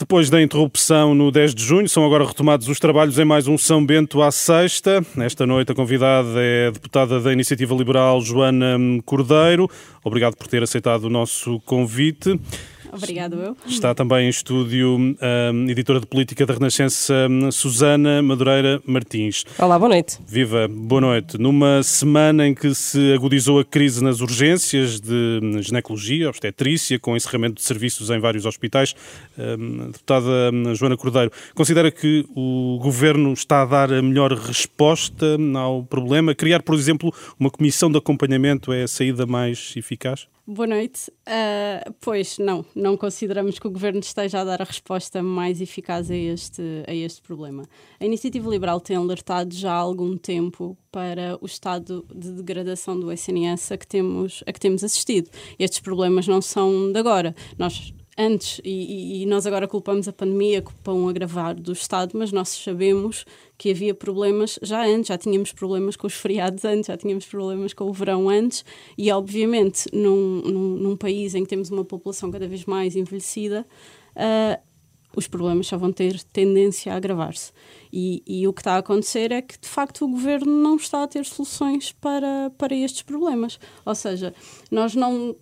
Depois da interrupção no 10 de junho, são agora retomados os trabalhos em mais um São Bento à sexta. Esta noite a convidada é a deputada da Iniciativa Liberal, Joana Cordeiro. Obrigado por ter aceitado o nosso convite. Obrigado, eu. Está também em estúdio a hum, editora de política da Renascença, hum, Susana Madureira Martins. Olá, boa noite. Viva, boa noite. Numa semana em que se agudizou a crise nas urgências de hum, ginecologia, obstetrícia, com encerramento de serviços em vários hospitais, a deputada Joana Cordeiro, considera que o governo está a dar a melhor resposta ao problema? Criar, por exemplo, uma comissão de acompanhamento é a saída mais eficaz? Boa noite. Uh, pois, não, não consideramos que o Governo esteja a dar a resposta mais eficaz a este, a este problema. A Iniciativa Liberal tem alertado já há algum tempo para o estado de degradação do SNS a que temos, a que temos assistido. Estes problemas não são de agora. Nós antes, e, e, nós agora culpamos a pandemia, culpam o agravar do Estado, mas nós sabemos que havia problemas já antes, já tínhamos problemas com os feriados antes, já tínhamos problemas com o verão antes, e obviamente num, num, num país em que temos uma população cada vez mais envelhecida, uh, os problemas só vão ter tendência a agravar-se. E, e, o que está a acontecer é que, de facto, o governo não está a ter soluções para, para estes problemas. Ou seja, nós não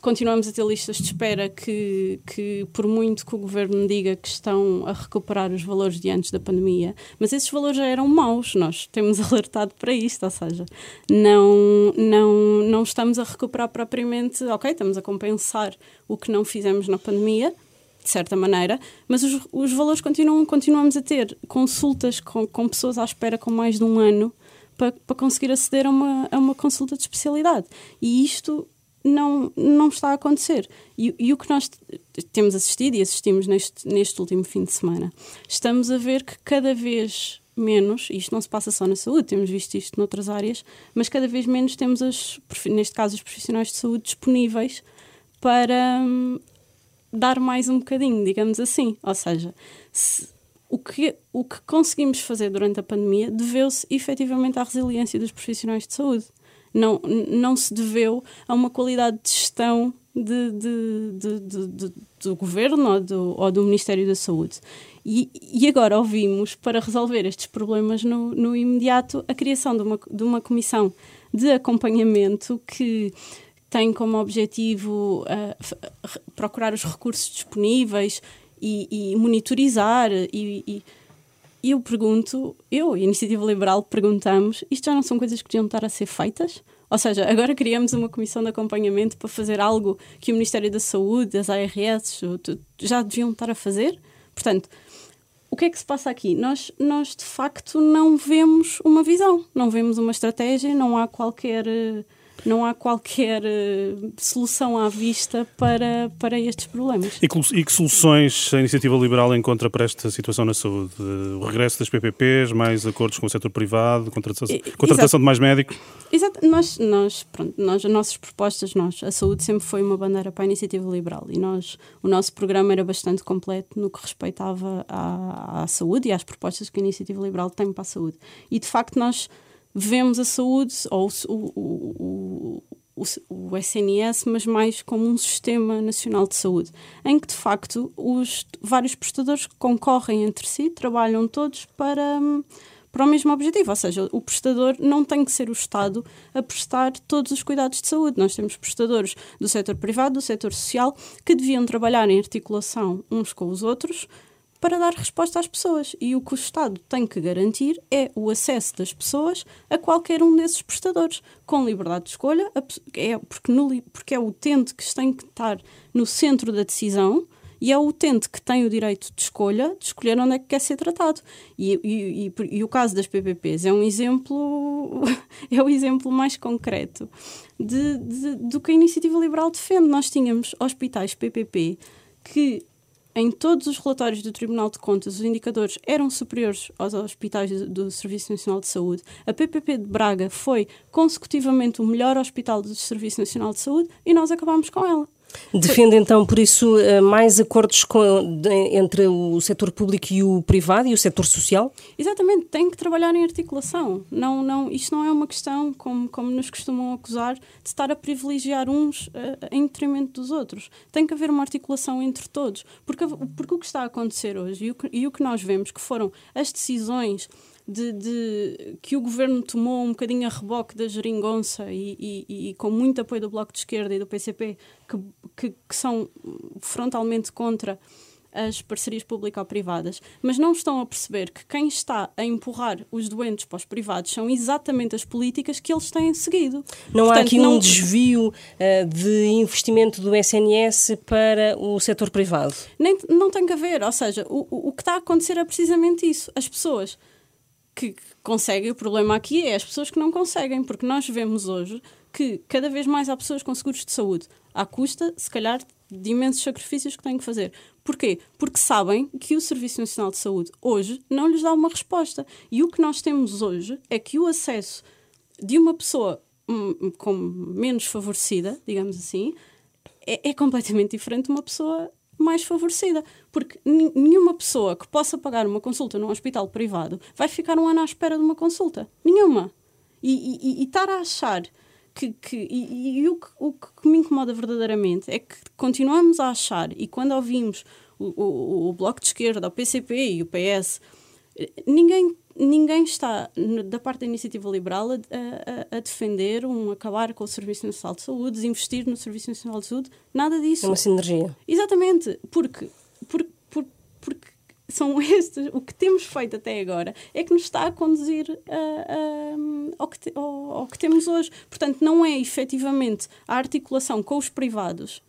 continuamos a ter listas de espera que, que, por muito que o governo diga que estão a recuperar os valores de antes da pandemia, mas esses valores já eram maus, nós temos alertado para isto, ou seja, não, não, não estamos a recuperar propriamente, ok, estamos a compensar o que não fizemos na pandemia, de certa maneira, mas os, os valores continuam, continuamos a ter consultas com, com pessoas à espera com mais de um ano para, para conseguir aceder a uma, a uma consulta de especialidade. E isto não, não está a acontecer. E, e, o que nós temos assistido e assistimos neste, neste último fim de semana, estamos a ver que cada vez menos, e isto não se passa só na saúde, temos visto isto noutras áreas, mas cada vez menos temos, as, neste caso, os profissionais de saúde disponíveis para hum, dar mais um bocadinho, digamos assim. Ou seja, se, o, que, o que conseguimos fazer durante a pandemia deveu-se efetivamente à resiliência dos profissionais de saúde não, não se deveu a uma qualidade de gestão de, de, de, do governo ou do, ou do, Ministério da Saúde. E, e, agora ouvimos, para resolver estes problemas no, no imediato, a criação de uma, de uma comissão de acompanhamento que tem como objetivo uh, procurar os recursos disponíveis e, e monitorizar e e eu pergunto, eu e a Iniciativa Liberal perguntamos, isto já não são coisas que deviam estar a ser feitas? Ou seja, agora criamos uma comissão de acompanhamento para fazer algo que o Ministério da Saúde, as ARS, já deviam estar a fazer? Portanto, o que é que se passa aqui? Nós, nós de facto não vemos uma visão, não vemos uma estratégia, não há qualquer não há qualquer uh, solução à vista para, para estes problemas. E que, e que, soluções a Iniciativa Liberal encontra para esta situação na saúde? O regresso das PPPs, mais acordos com o setor privado, contratação, contratação de mais médicos? Exato. Nós, nós, pronto, nós, as nossas propostas, nós, a saúde sempre foi uma bandeira para a Iniciativa Liberal e nós, o nosso programa era bastante completo no que respeitava à, à saúde e às propostas que a Iniciativa Liberal tem para a saúde. E, de facto, nós vemos a saúde ou o, o, o, o, SNS, mas mais como um sistema nacional de saúde, em que de facto os vários prestadores concorrem entre si, trabalham todos para, para o mesmo objetivo, ou seja, o prestador não tem que ser o Estado a prestar todos os cuidados de saúde. Nós temos prestadores do setor privado, do setor social, que deviam trabalhar em articulação uns com os outros para dar resposta às pessoas. E o que o Estado tem que garantir é o acesso das pessoas a qualquer um desses prestadores, com liberdade de escolha, é porque, no, porque é o utente que tem que estar no centro da decisão e é o utente que tem o direito de escolha de escolher onde é que quer ser tratado. E, e, e, e o caso das PPPs é um exemplo, é o exemplo mais concreto de, de, do que a Iniciativa Liberal defende. Nós tínhamos hospitais PPP que em todos os relatórios do Tribunal de Contas, os indicadores eram superiores aos hospitais do Serviço Nacional de Saúde. A PPP de Braga foi consecutivamente o melhor hospital do Serviço Nacional de Saúde e nós acabámos com ela. Defende então, por isso, eh, mais acordos com, entre o setor público e o privado e o setor social? Exatamente, tem que trabalhar em articulação. Não, não, isto não é uma questão, como, como nos costumam acusar, de estar a privilegiar uns uh, em detrimento dos outros. Tem que haver uma articulação entre todos. Porque, porque o que está a acontecer hoje e o que, e o que nós vemos que foram as decisões de, de, que o governo tomou um bocadinho a reboque da geringonça e, e, e, com muito apoio do Bloco de Esquerda e do PCP, que, que, que são frontalmente contra as parcerias público-privadas, mas não estão a perceber que quem está a empurrar os doentes para os privados são exatamente as políticas que eles têm seguido. Não Portanto, há aqui não... um desvio uh, de investimento do SNS para o setor privado? Nem, não tem que haver, ou seja, o, o que está a acontecer é precisamente isso. As pessoas que conseguem. O problema aqui é as pessoas que não conseguem, porque nós vemos hoje que cada vez mais há pessoas com seguros de saúde, à custa, se calhar, de imensos sacrifícios que têm que fazer. Porquê? Porque sabem que o Serviço Nacional de Saúde hoje não lhes dá uma resposta. E o que nós temos hoje é que o acesso de uma pessoa hum, com menos favorecida, digamos assim, é, é completamente diferente de uma pessoa mais favorecida. Porque nenhuma pessoa que possa pagar uma consulta num hospital privado vai ficar um ano à espera de uma consulta. Nenhuma. E, e, e estar a achar que. que e, e o, que, o que me incomoda verdadeiramente é que continuamos a achar, e quando ouvimos o, o, o Bloco de Esquerda, o PCP e o PS, ninguém ninguém está, da parte da iniciativa liberal, a, a, a, defender um acabar com o Serviço Nacional de Saúde, desinvestir no Serviço Nacional de Saúde, nada disso. É uma sinergia. Exatamente, porque, porque, porque, porque são estes, o que temos feito até agora é que nos está a conduzir ao, que te, ao, ao que temos hoje. Portanto, não é efetivamente a articulação com os privados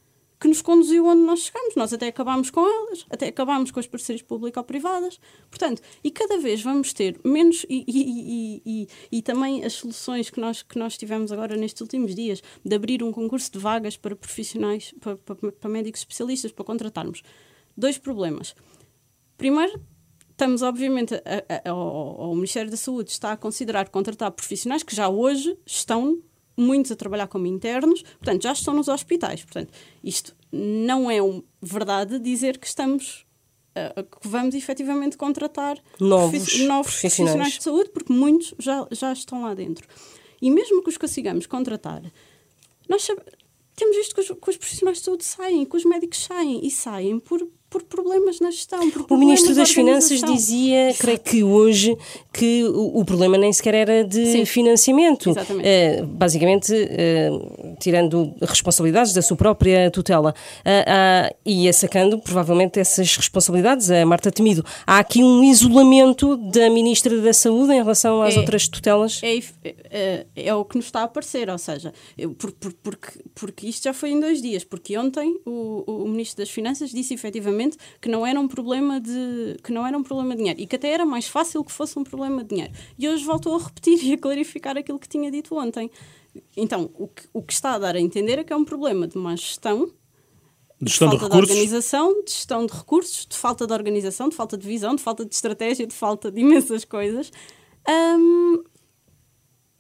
que nos conduziu onde nós chegamos. Nós até acabámos com elas, até acabámos com as parcerias público-privadas. Portanto, e cada vez vamos ter menos. E, e, e, e, também as soluções que nós, que nós tivemos agora nestes últimos dias, de abrir um concurso de vagas para profissionais, para, para, para médicos especialistas, para contratarmos. Dois problemas. Primeiro, estamos, obviamente, a, a, a, o Ministério da Saúde está a considerar contratar profissionais que já hoje estão muitos a trabalhar como internos, portanto, já estão nos hospitais. Portanto, isto não é um, verdade dizer que estamos uh, que vamos efetivamente contratar novos, novos profissionais. profissionais de saúde, porque muitos já, já estão lá dentro. E mesmo que os consigamos contratar, nós temos visto que os, que os profissionais de saúde saem, que os médicos saem e saem por por problemas na gestão. o Ministro das Finanças dizia, Exato. creio que hoje, que o, o, problema nem sequer era de Sim. financiamento. Exatamente. Uh, basicamente, uh, tirando responsabilidades da sua própria tutela uh, e sacando, provavelmente, essas responsabilidades a Marta Temido. Há aqui um isolamento da Ministra da Saúde em relação às é, outras tutelas? É, é, é, o que nos está a aparecer, ou seja, eu, por, por, porque, porque isto já foi em dois dias, porque ontem o, o Ministro das Finanças disse efetivamente que não era um problema de que não era um problema de dinheiro e que até era mais fácil que fosse um problema de dinheiro. E hoje voltou a repetir e a clarificar aquilo que tinha dito ontem. Então, o que, o que está a dar a entender é que é um problema de má gestão, de, gestão de falta de, de organização, de gestão de recursos, de falta de organização, de falta de visão, de falta de estratégia, de falta de imensas coisas. Um,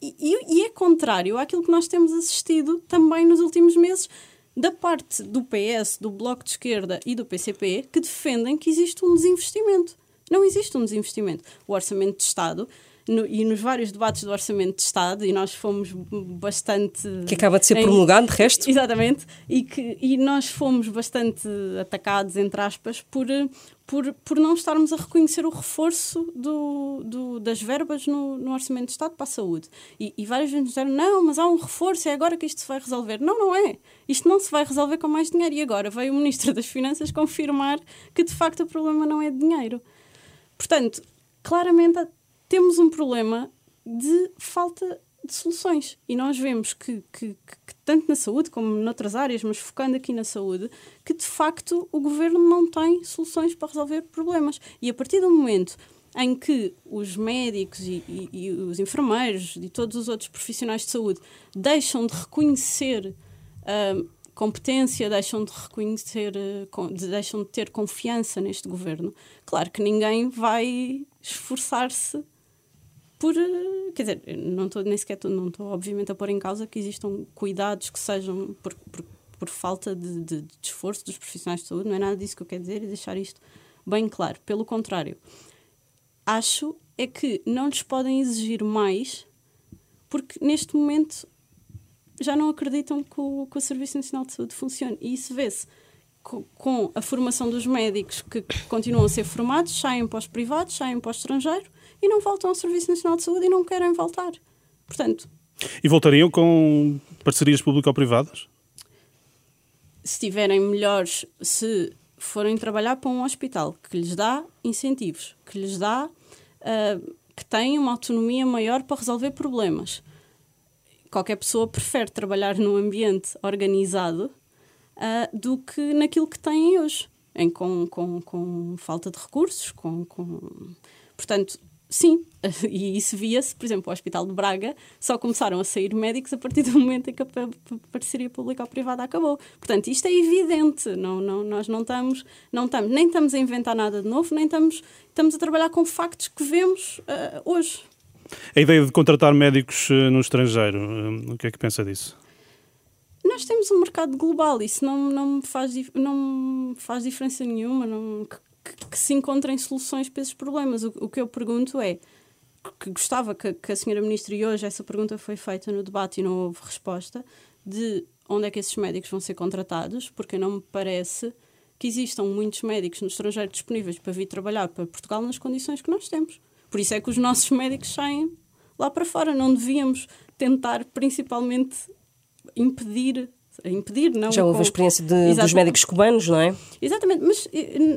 e, e, é contrário àquilo que nós temos assistido também nos últimos meses da parte do PS, do Bloco de Esquerda e do PCP que defendem que existe um desinvestimento. Não existe um desinvestimento. O Orçamento de Estado no, e nos vários debates do Orçamento de Estado, e nós fomos bastante. Que acaba de ser em, promulgado, de resto. Exatamente, e, que, e nós fomos bastante atacados, entre aspas, por, por, por não estarmos a reconhecer o reforço do, do, das verbas no, no Orçamento de Estado para a saúde. E, e várias vezes disseram: não, mas há um reforço, é agora que isto se vai resolver. Não, não é. Isto não se vai resolver com mais dinheiro. E agora veio o Ministro das Finanças confirmar que de facto o problema não é de dinheiro. Portanto, claramente temos um problema de falta de soluções. E nós vemos que, que, que, tanto na saúde como noutras áreas, mas focando aqui na saúde, que de facto o governo não tem soluções para resolver problemas. E a partir do momento em que os médicos e, e, e os enfermeiros e todos os outros profissionais de saúde deixam de reconhecer uh, competência, deixam de reconhecer, uh, deixam de ter confiança neste governo, claro que ninguém vai esforçar-se por. Eh, quer dizer, não estou nem sequer, não estou obviamente a pôr em causa que existam cuidados que sejam por, por, por falta de, de, de esforço dos profissionais de saúde, não é nada disso que eu quero dizer e deixar isto bem claro. Pelo contrário, acho é que não lhes podem exigir mais porque neste momento já não acreditam que o, que o Serviço Nacional de Saúde funcione. E isso vê-se com, a formação dos médicos que continuam a ser formados, saem para os privados, saem para o estrangeiro e não voltam ao Serviço Nacional de Saúde e não querem voltar. Portanto. E voltariam com parcerias público-privadas? Se tiverem melhores, se forem trabalhar para um hospital que lhes dá incentivos, que lhes dá. Uh, que tem uma autonomia maior para resolver problemas. Qualquer pessoa prefere trabalhar num ambiente organizado uh, do que naquilo que tem hoje, em, com, com, com falta de recursos. Com, com... Portanto, Sim, e isso via-se, por exemplo, o Hospital de Braga só começaram a sair médicos a partir do momento em que a parceria pública ou privada acabou. Portanto, isto é evidente, não, não, nós não estamos, não estamos, nem estamos a inventar nada de novo, nem estamos, estamos a trabalhar com factos que vemos uh, hoje. A ideia de contratar médicos uh, no estrangeiro, uh, o que é que pensa disso? Nós temos um mercado global, isso não, não, faz, não faz diferença nenhuma. Não, que, que, se encontrem soluções para esses problemas. O, o que eu pergunto é que gostava que, que, a senhora ministra, e hoje essa pergunta foi feita no debate e não houve resposta, de onde é que esses médicos vão ser contratados, porque não me parece que existam muitos médicos no estrangeiro disponíveis para vir trabalhar para Portugal nas condições que nós temos. Por isso é que os nossos médicos saem lá para fora. Não devíamos tentar, principalmente, impedir impedir, não. Já houve com... a experiência de, dos médicos cubanos, não é? Exatamente, mas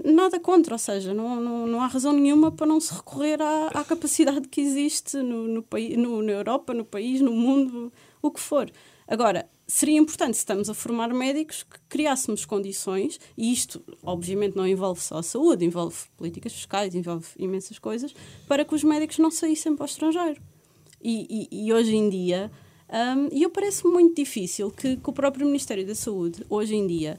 nada contra, ou seja, não, não, não há razão nenhuma para não se recorrer à, à capacidade que existe no, no, no, na Europa, no país, no mundo, o que for. Agora, seria importante, se estamos a formar médicos, que criássemos condições, e isto, obviamente, não envolve só a saúde, envolve políticas fiscais, envolve imensas coisas, para que os médicos não saíssem para o estrangeiro. E, e, e hoje em dia um, e eu parece muito difícil que, que, o próprio Ministério da Saúde, hoje em dia,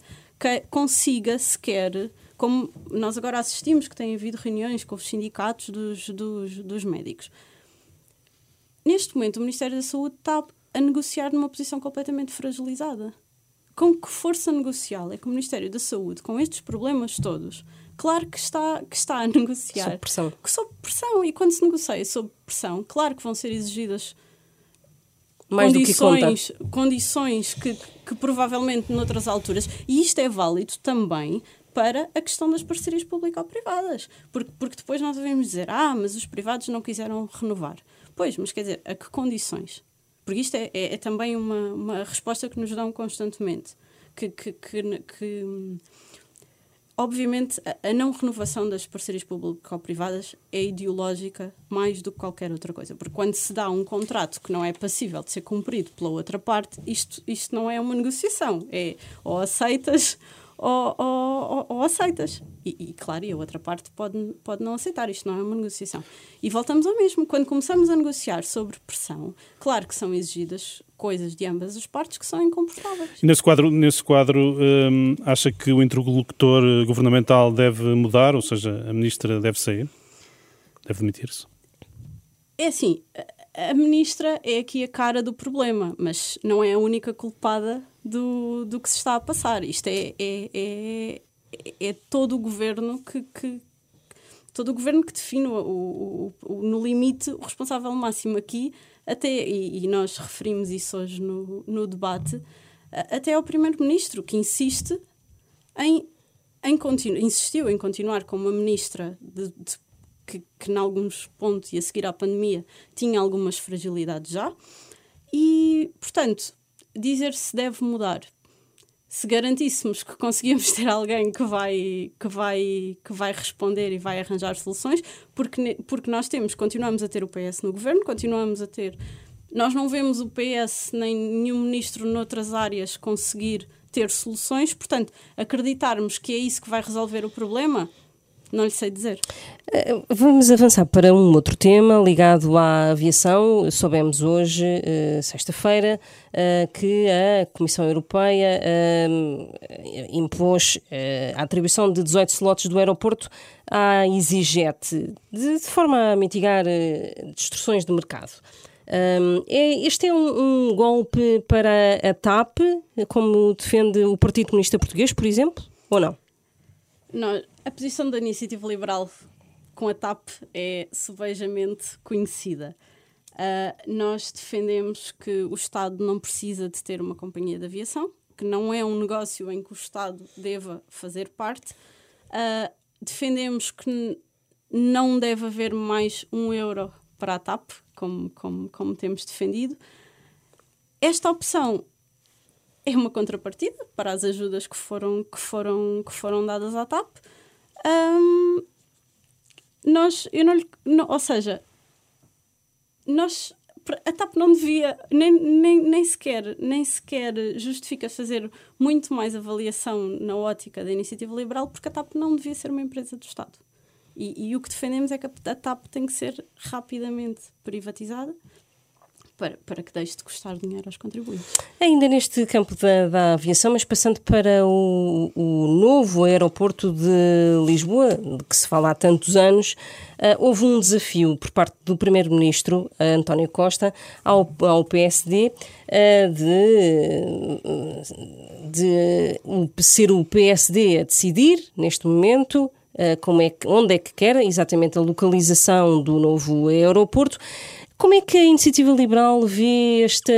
consiga sequer, como nós agora assistimos, que tem havido reuniões com os sindicatos dos, dos, dos médicos. Neste momento, o Ministério da Saúde está a negociar numa posição completamente fragilizada. Com que força negocial é que o Ministério da Saúde, com estes problemas todos, claro que está, que está a negociar. Sob pressão. Sob pressão. E quando se negocia sob pressão, claro que vão ser exigidas mais condições, que condições que, que provavelmente noutras alturas, e isto é válido também para a questão das parcerias público-privadas, porque, porque depois nós devemos dizer, ah, mas os privados não quiseram renovar. Pois, mas quer dizer, a que condições? Porque isto é, é, é também uma, uma resposta que nos dão constantemente, que, que, que, que obviamente, a, não renovação das parcerias público-privadas é ideológica mais do que qualquer outra coisa. Porque quando se dá um contrato que não é passível de ser cumprido pela outra parte, isto, isto não é uma negociação. É ou aceitas ou, ou, ou aceitas. E, e, claro, e a outra parte pode, pode não aceitar. Isto não é uma negociação. E voltamos ao mesmo. Quando começamos a negociar sobre pressão, claro que são exigidas coisas de ambas as partes que são incomportáveis. Nesse quadro, nesse quadro hum, acha que o interlocutor governamental deve mudar, ou seja, a ministra deve sair? Deve demitir-se? É assim, a ministra é aqui a cara do problema, mas não é a única culpada do, do que se está a passar. Isto é, é, é, é todo o governo que, que, todo o governo que define o, o, o, no limite o responsável máximo aqui, até, e, e nós referimos isso hoje no, no debate, até ao primeiro-ministro, que insiste em, em insistiu em continuar como uma ministra de, de que, que, em alguns pontos e a seguir à pandemia, tinha algumas fragilidades já. E, portanto, dizer se deve mudar. Se garantíssemos que conseguimos ter alguém que vai, que vai, que vai responder e vai arranjar soluções, porque, porque nós temos, continuamos a ter o PS no governo, continuamos a ter. Nós não vemos o PS nem nenhum ministro noutras áreas conseguir ter soluções, portanto, acreditarmos que é isso que vai resolver o problema, não lhe sei dizer. Eh, vamos avançar para um outro tema ligado à aviação. Soubemos hoje, eh, sexta-feira, eh, que a Comissão Europeia impôs a atribuição de 18 slots do aeroporto à EasyJet, de forma a mitigar distorções de mercado. Um, é, este é um, um, golpe para a TAP, como defende o Partido Comunista Português, por exemplo, ou não? não a posição da Iniciativa Liberal com a TAP é subejamente conhecida. Uh, nós defendemos que o Estado não precisa de ter uma companhia de aviação, que não é um negócio em que o Estado deva fazer parte. Uh, defendemos que não deve haver mais um euro para a TAP, como, como, como temos defendido. Esta opção é uma contrapartida para as ajudas que foram, que foram, que foram dadas à TAP. Um, nós, eu não, não, ou seja, nós a TAP não devia nem, nem, nem, sequer, nem sequer justifica fazer muito mais avaliação na ótica da iniciativa liberal, porque a TAP não devia ser uma empresa do Estado. E, e o que defendemos é que a TAP tem que ser rapidamente privatizada para, para que deixe de custar dinheiro aos contribuintes. Ainda neste campo da, da aviação, mas passando para o, o, novo aeroporto de Lisboa, de que se fala há tantos anos, uh, houve um desafio por parte do Primeiro-Ministro, uh, António Costa, ao, ao PSD, uh, eh, de, de ser o PSD a decidir, neste momento, como é que, onde é que quer exatamente a localização do novo aeroporto. Como é que a Iniciativa Liberal vê esta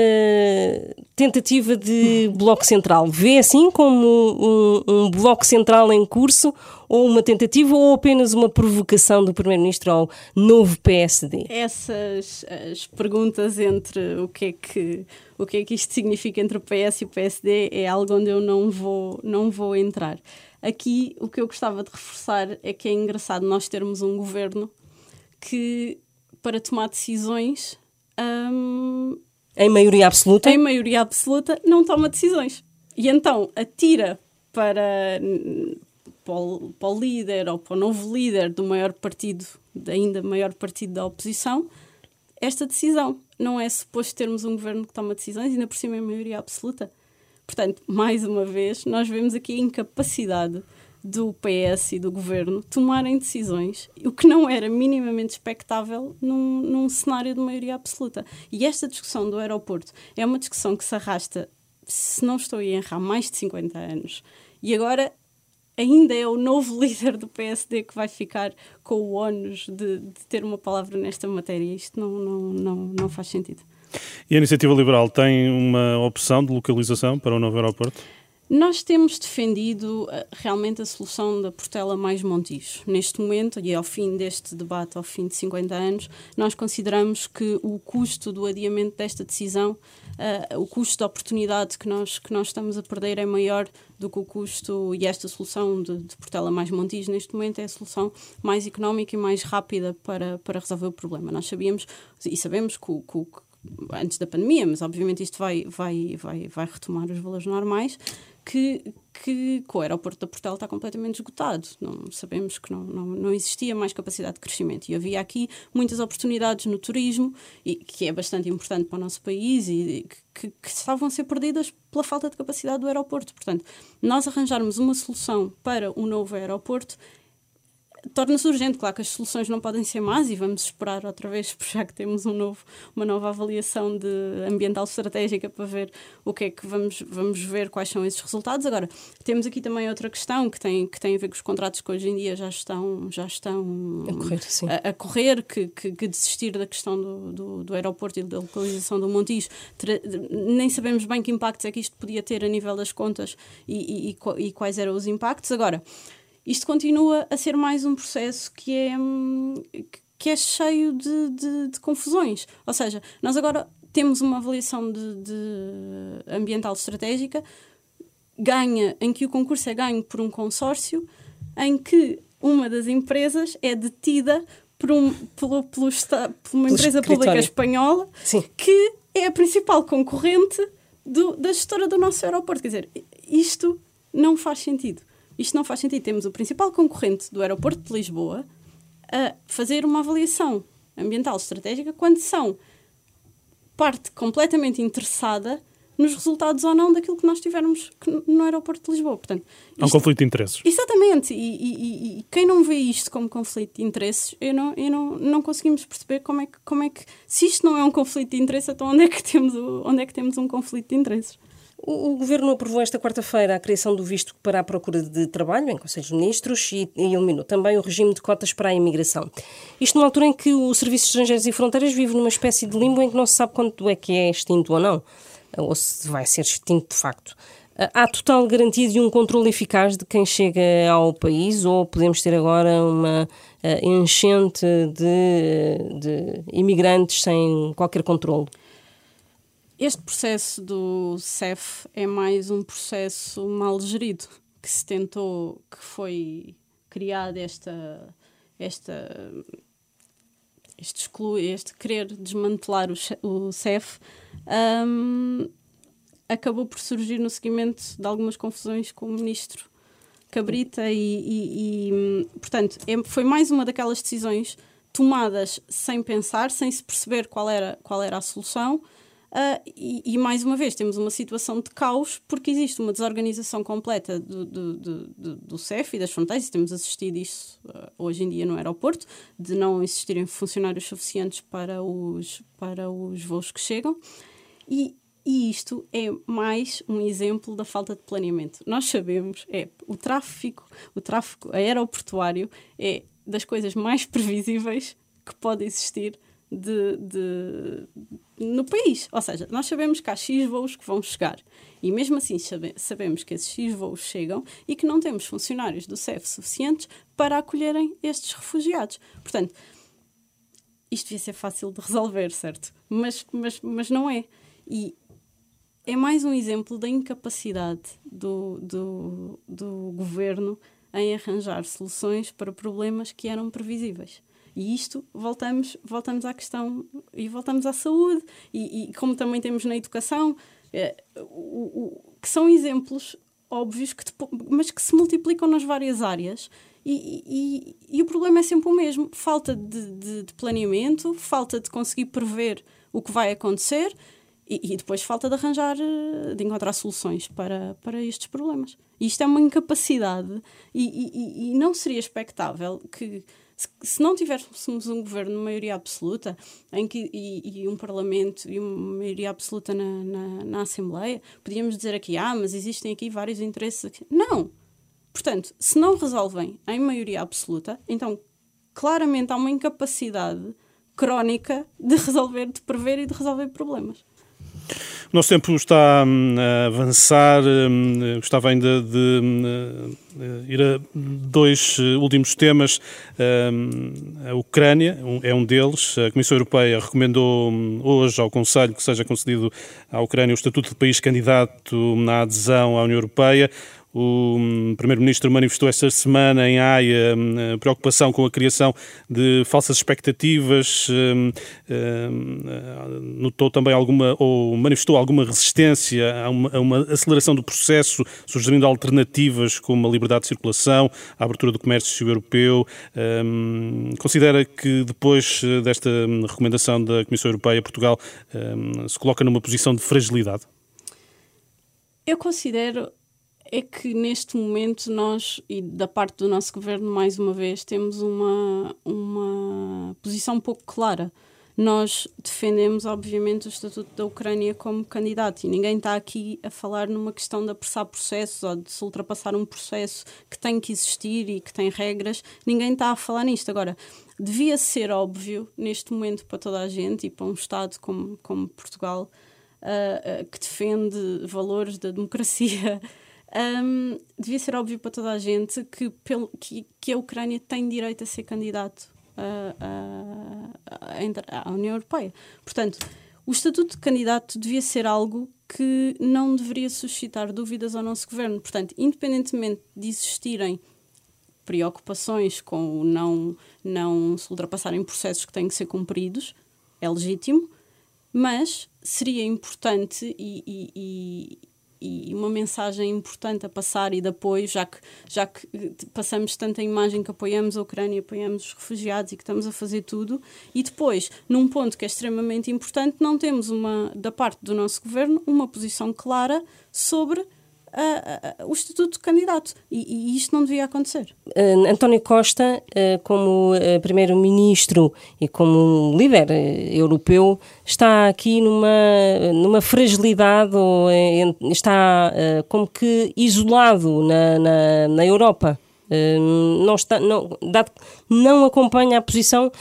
tentativa de bloco central? Vê assim como um, um bloco central em curso ou uma tentativa ou apenas uma provocação do Primeiro-Ministro ao novo PSD? Essas as perguntas entre o que é que o que é que isto significa entre o PS e o PSD é algo onde eu não vou não vou entrar. Aqui o que eu gostava de reforçar é que é engraçado nós termos um governo que para tomar decisões. Um, em maioria absoluta? Em maioria absoluta, não toma decisões. E então atira para, para, o, para o líder ou para o novo líder do maior partido, ainda maior partido da oposição, esta decisão. Não é suposto termos um governo que toma decisões, ainda por cima em maioria absoluta. Portanto, mais uma vez, nós vemos aqui a incapacidade do PS e do governo tomarem decisões, o que não era minimamente expectável num, num cenário de maioria absoluta. E esta discussão do aeroporto é uma discussão que se arrasta, se não estou a errar, mais de 50 anos. E agora ainda é o novo líder do PSD que vai ficar com o ónus de, de ter uma palavra nesta matéria. Isto não, não, não, não faz sentido. E a Iniciativa Liberal tem uma opção de localização para o novo aeroporto? Nós temos defendido uh, realmente a solução da Portela mais Montijo. Neste momento, e ao fim deste debate, ao fim de 50 anos, nós consideramos que o custo do adiamento desta decisão, uh, o custo da oportunidade que nós, que nós estamos a perder é maior do que o custo, e esta solução de, de Portela mais Montijo, neste momento, é a solução mais económica e mais rápida para, para resolver o problema. Nós sabíamos e sabemos que o, que antes da pandemia, mas obviamente isto vai, vai, vai, vai retomar os valores normais, que, que, o aeroporto da Portela está completamente esgotado. Não, sabemos que não, não, não existia mais capacidade de crescimento. E havia aqui muitas oportunidades no turismo, e, que é bastante importante para o nosso país, e que, que estavam a ser perdidas pela falta de capacidade do aeroporto. Portanto, nós arranjarmos uma solução para o novo aeroporto torna-se urgente. Claro que as soluções não podem ser más e vamos esperar outra vez, já que temos um novo, uma nova avaliação de ambiental estratégica para ver o que é que vamos, vamos ver, quais são esses resultados. Agora, temos aqui também outra questão que tem, que tem a ver com os contratos que hoje em dia já estão, já estão a correr, a, a, correr que, que, que, desistir da questão do, do, do, aeroporto e da localização do Montijo. Nem sabemos bem que impactos é que isto podia ter a nível das contas e, e, e, e quais eram os impactos. Agora, isto continua a ser mais um processo que é, que é cheio de, de, de confusões. Ou seja, nós agora temos uma avaliação de, de ambiental estratégica ganha, em que o concurso é ganho por um consórcio, em que uma das empresas é detida por, um, pelo, pelo, por uma empresa pública espanhola Sim. que é a principal concorrente do, da gestora do nosso aeroporto. Quer dizer, isto não faz sentido. Isto não faz sentido. Temos o principal concorrente do aeroporto de Lisboa a fazer uma avaliação ambiental estratégica quando são parte completamente interessada nos resultados ou não daquilo que nós tivermos no aeroporto de Lisboa. Portanto, isto... Há um conflito de interesses. Exatamente. E, e, e, quem não vê isto como conflito de interesses, eu não, eu não, não conseguimos perceber como é, que, como é que, se isto não é um conflito de interesses, então onde é que temos, onde é que temos um conflito de interesses? O, Governo aprovou esta quarta-feira a criação do visto para a procura de trabalho em Conselhos de Ministros e, e eliminou também o regime de cotas para a imigração. Isto numa altura em que o Serviço de Estrangeiros e Fronteiras vive numa espécie de limbo em que não se sabe quando é que é extinto ou não, ou se vai ser extinto de facto. Há total garantia de um controle eficaz de quem chega ao país ou podemos ter agora uma uh, enchente de, de imigrantes sem qualquer controle? Este processo do CEF é mais um processo mal gerido, que se tentou, que foi criado esta, esta, este, exclui, este querer desmantelar o, o CEF, um, acabou por surgir no seguimento de algumas confusões com o ministro Cabrita e, e, e portanto, é, foi mais uma daquelas decisões tomadas sem pensar, sem se perceber qual era, qual era a solução, Uh, e, e, mais uma vez temos uma situação de caos porque existe uma desorganização completa do, do, do, do CEF e das fronteiras, temos assistido isso uh, hoje em dia no aeroporto, de não existirem funcionários suficientes para os, para os voos que chegam. E, e isto é mais um exemplo da falta de planeamento. Nós sabemos, é o tráfego, o tráfego aeroportuário é das coisas mais previsíveis que pode existir de, de, no país. Ou seja, nós sabemos que há X voos que vão chegar e mesmo assim sabe, sabemos que esses X voos chegam e que não temos funcionários do CEF suficientes para acolherem estes refugiados. Portanto, isto devia ser fácil de resolver, certo? Mas, mas, mas não é. E é mais um exemplo da incapacidade do, do, do governo em arranjar soluções para problemas que eram previsíveis. E isto, voltamos, voltamos à questão e voltamos à saúde, e, e como também temos na educação, é, o, o, que são exemplos óbvios, que mas que se multiplicam nas várias áreas. E, e, e o problema é sempre o mesmo: falta de, de, de, planeamento, falta de conseguir prever o que vai acontecer e, e, depois falta de arranjar, eh, de encontrar soluções para, para estes problemas. E isto é uma incapacidade, e, e não seria expectável que se, não tivéssemos um governo de maioria absoluta em que, e, e, um parlamento e uma maioria absoluta na, na, na, Assembleia, podíamos dizer aqui, ah, mas existem aqui vários interesses. Aqui. Não! Portanto, se não resolvem em maioria absoluta, então claramente há uma incapacidade crónica de resolver, de prever e de resolver problemas. O nosso tempo está hum, a avançar. Hum, gostava ainda de hum, ir a dois eh, últimos temas. A Ucrânia é um deles. A Comissão Europeia recomendou hoje ao Conselho que seja concedido à Ucrânia o estatuto de país candidato na adesão à União Europeia. O hum, Primeiro-Ministro manifestou esta semana em Haia hum, preocupação com a criação de falsas expectativas, hum, notou também alguma, ou manifestou alguma resistência a uma, a uma aceleração do processo, sugerindo alternativas como a liberdade de circulação, a abertura do comércio europeu. Considera que depois desta recomendação da Comissão Europeia, Portugal se coloca numa posição de fragilidade? Eu considero é que neste momento nós, e da parte do nosso governo, mais uma vez, temos uma, uma posição um pouco clara. Nós defendemos, obviamente, o Estatuto da Ucrânia como candidato e ninguém está aqui a falar numa questão de apressar processos ou de se ultrapassar um processo que tem que existir e que tem regras. Ninguém está a falar nisto. Agora, devia ser óbvio neste momento para toda a gente e para um Estado como, como Portugal uh, uh, que defende valores da democracia um, devia ser óbvio para toda a gente que, pelo, que, que a Ucrânia tem direito a ser candidato à União Europeia. Portanto, o estatuto de candidato devia ser algo que não deveria suscitar dúvidas ao nosso governo. Portanto, independentemente de existirem preocupações com o não, não se ultrapassarem processos que têm que ser cumpridos, é legítimo, mas seria importante e, e, e, uma mensagem importante a passar e de apoio, já que, já que passamos tanta imagem que apoiamos a Ucrânia, apoiamos os refugiados e que estamos a fazer tudo, e depois, num ponto que é extremamente importante, não temos uma, da parte do nosso governo, uma posição clara sobre uh, uh, o estatuto de candidato. E, e, isto não devia acontecer. António Costa, como primeiro-ministro e como líder europeu, está aqui numa, numa fragilidade, ou está como que isolado na, na, na Europa. não, está, não, dado, não acompanha a posição,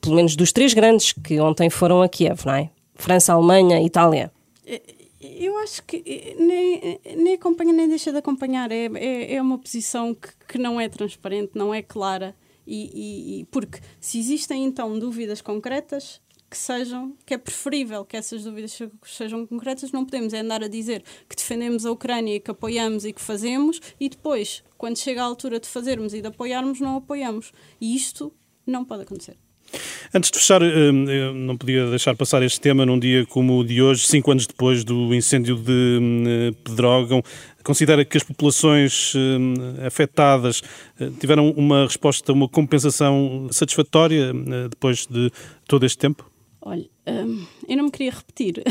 pelo menos dos três grandes que ontem foram a Kiev, não é? França, Alemanha, Itália. Eu acho que eh, nem, nem acompanha nem deixa de acompanhar. É, é, é uma posição que, que não é transparente, não é clara. E, e, porque se existem então dúvidas concretas, que sejam, que é preferível que essas dúvidas sejam concretas, não podemos é andar a dizer que defendemos a Ucrânia e que apoiamos e que fazemos e depois, quando chega a altura de fazermos e de apoiarmos, não apoiamos. E isto não pode acontecer. Antes de fechar, eh, não podia deixar passar este tema num dia como o de hoje, cinco anos depois do incêndio de eh, Pedrógão. Considera que as populações eh, afetadas tiveram uma resposta, uma compensação satisfatória depois de todo este tempo? Olha, eu não me queria repetir,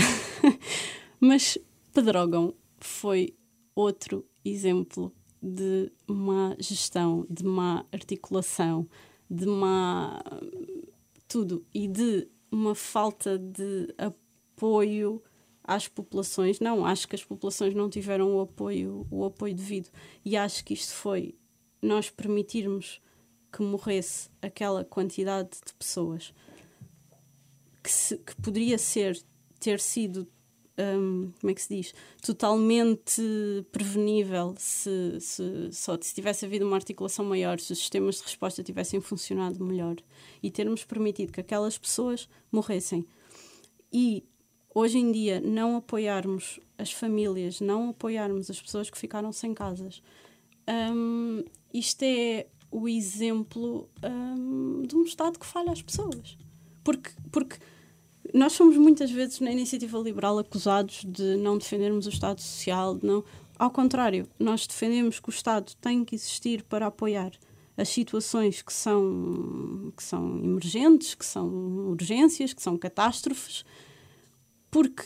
mas Pedrógão foi outro exemplo de má gestão, de má articulação, de má tudo e de uma falta de apoio às populações. Não, acho que as populações não tiveram o apoio, o apoio devido. E acho que isto foi nós permitirmos que morresse aquela quantidade de pessoas que, se, que poderia ser ter sido um, como é que se diz, totalmente prevenível se, se, só, se tivesse havido uma articulação maior, se os sistemas de resposta tivessem funcionado melhor e termos permitido que aquelas pessoas morressem. E hoje em dia não apoiarmos as famílias, não apoiarmos as pessoas que ficaram sem casas, um, isto é o exemplo um, de um Estado que falha as pessoas. Porque, porque nós somos muitas vezes na iniciativa liberal acusados de não defendermos o Estado Social, não. Ao contrário, nós defendemos que o Estado tem que existir para apoiar as situações que são, que são emergentes, que são urgências, que são catástrofes, porque.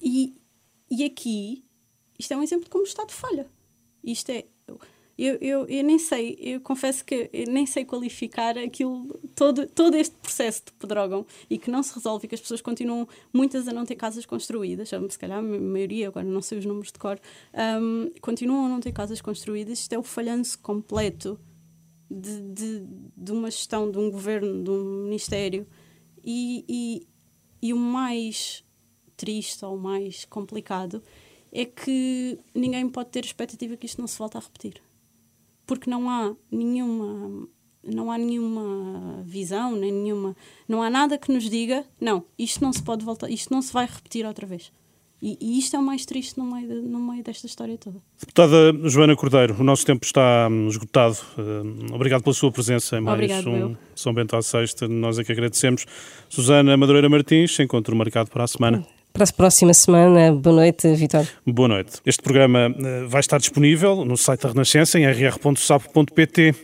E, e aqui, isto é um exemplo de como o Estado falha. Isto é eu, eu, eu nem sei, eu confesso que eu nem sei qualificar aquilo, todo, todo este processo de pedrógão e que não se resolve e que as pessoas continuam, muitas a não ter casas construídas, se calhar a maioria, agora não sei os números de cor, um, continuam a não ter casas construídas, isto é o falhanço completo de, de, de uma gestão, de um governo, de um ministério. E, e, e o mais triste ou mais complicado é que ninguém pode ter expectativa que isto não se volte a repetir porque não há nenhuma não há nenhuma visão, nem nenhuma. Não há nada que nos diga, não, isto não se pode voltar, isto não se vai repetir outra vez. E, e isto é o mais triste no meio, de, no meio desta história toda. Deputada Joana Cordeiro, o nosso tempo está hum, esgotado. Uh, obrigado pela sua presença em mais Obrigado, um meu. São Bento à Sexta. Nós é que agradecemos. Susana Madureira Martins, encontro marcado para a semana. Para a próxima semana. Boa noite, Vitor. Boa noite. Este programa uh, vai estar disponível no site da Renascença em rr.sapo.pt